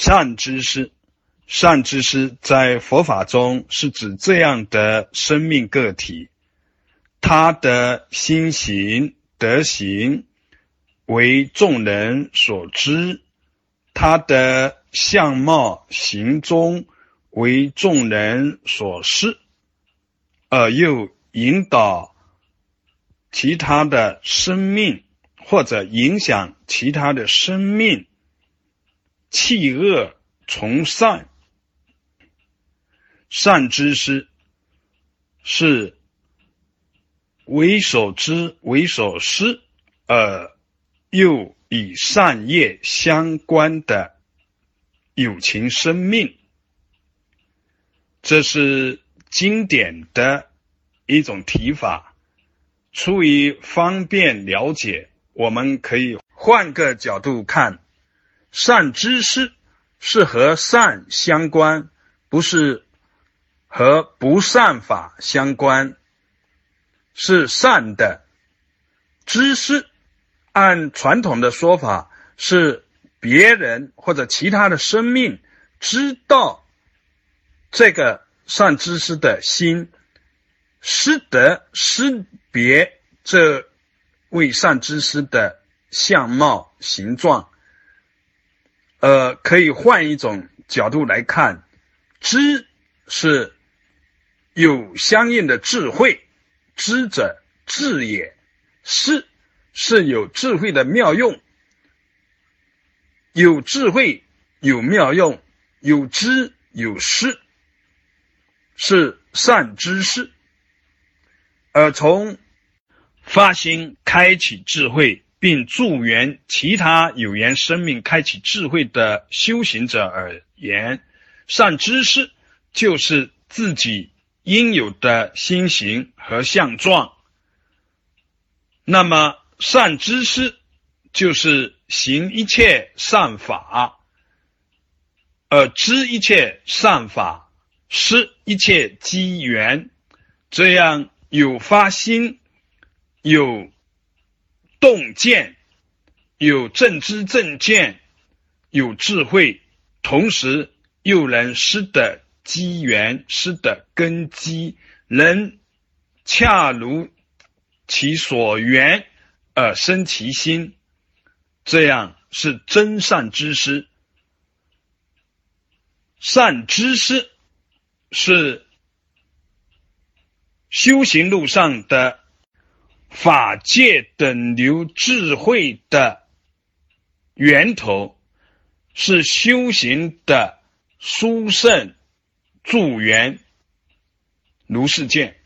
善知识，善知识在佛法中是指这样的生命个体，他的心行德行为众人所知，他的相貌行踪为众人所视，而又引导其他的生命或者影响其他的生命。弃恶从善，善知识是为所知为所思，而又与善业相关的友情生命。这是经典的一种提法。出于方便了解，我们可以换个角度看。善知识是和善相关，不是和不善法相关。是善的知识，按传统的说法，是别人或者其他的生命知道这个善知识的心，识得识别这位善知识的相貌形状。呃，可以换一种角度来看，知是有相应的智慧，知者智也；是是有智慧的妙用，有智慧有妙用，有知有识，是善知识。而从发心开启智慧。并助缘其他有缘生命开启智慧的修行者而言，善知识就是自己应有的心行和相状。那么，善知识就是行一切善法，而知一切善法，施一切机缘，这样有发心，有。洞见有正知正见，有智慧，同时又能失得机缘，施的根基，能恰如其所缘而生其心，这样是真善之师。善知识是修行路上的。法界等流智慧的源头，是修行的殊胜助缘。如是见。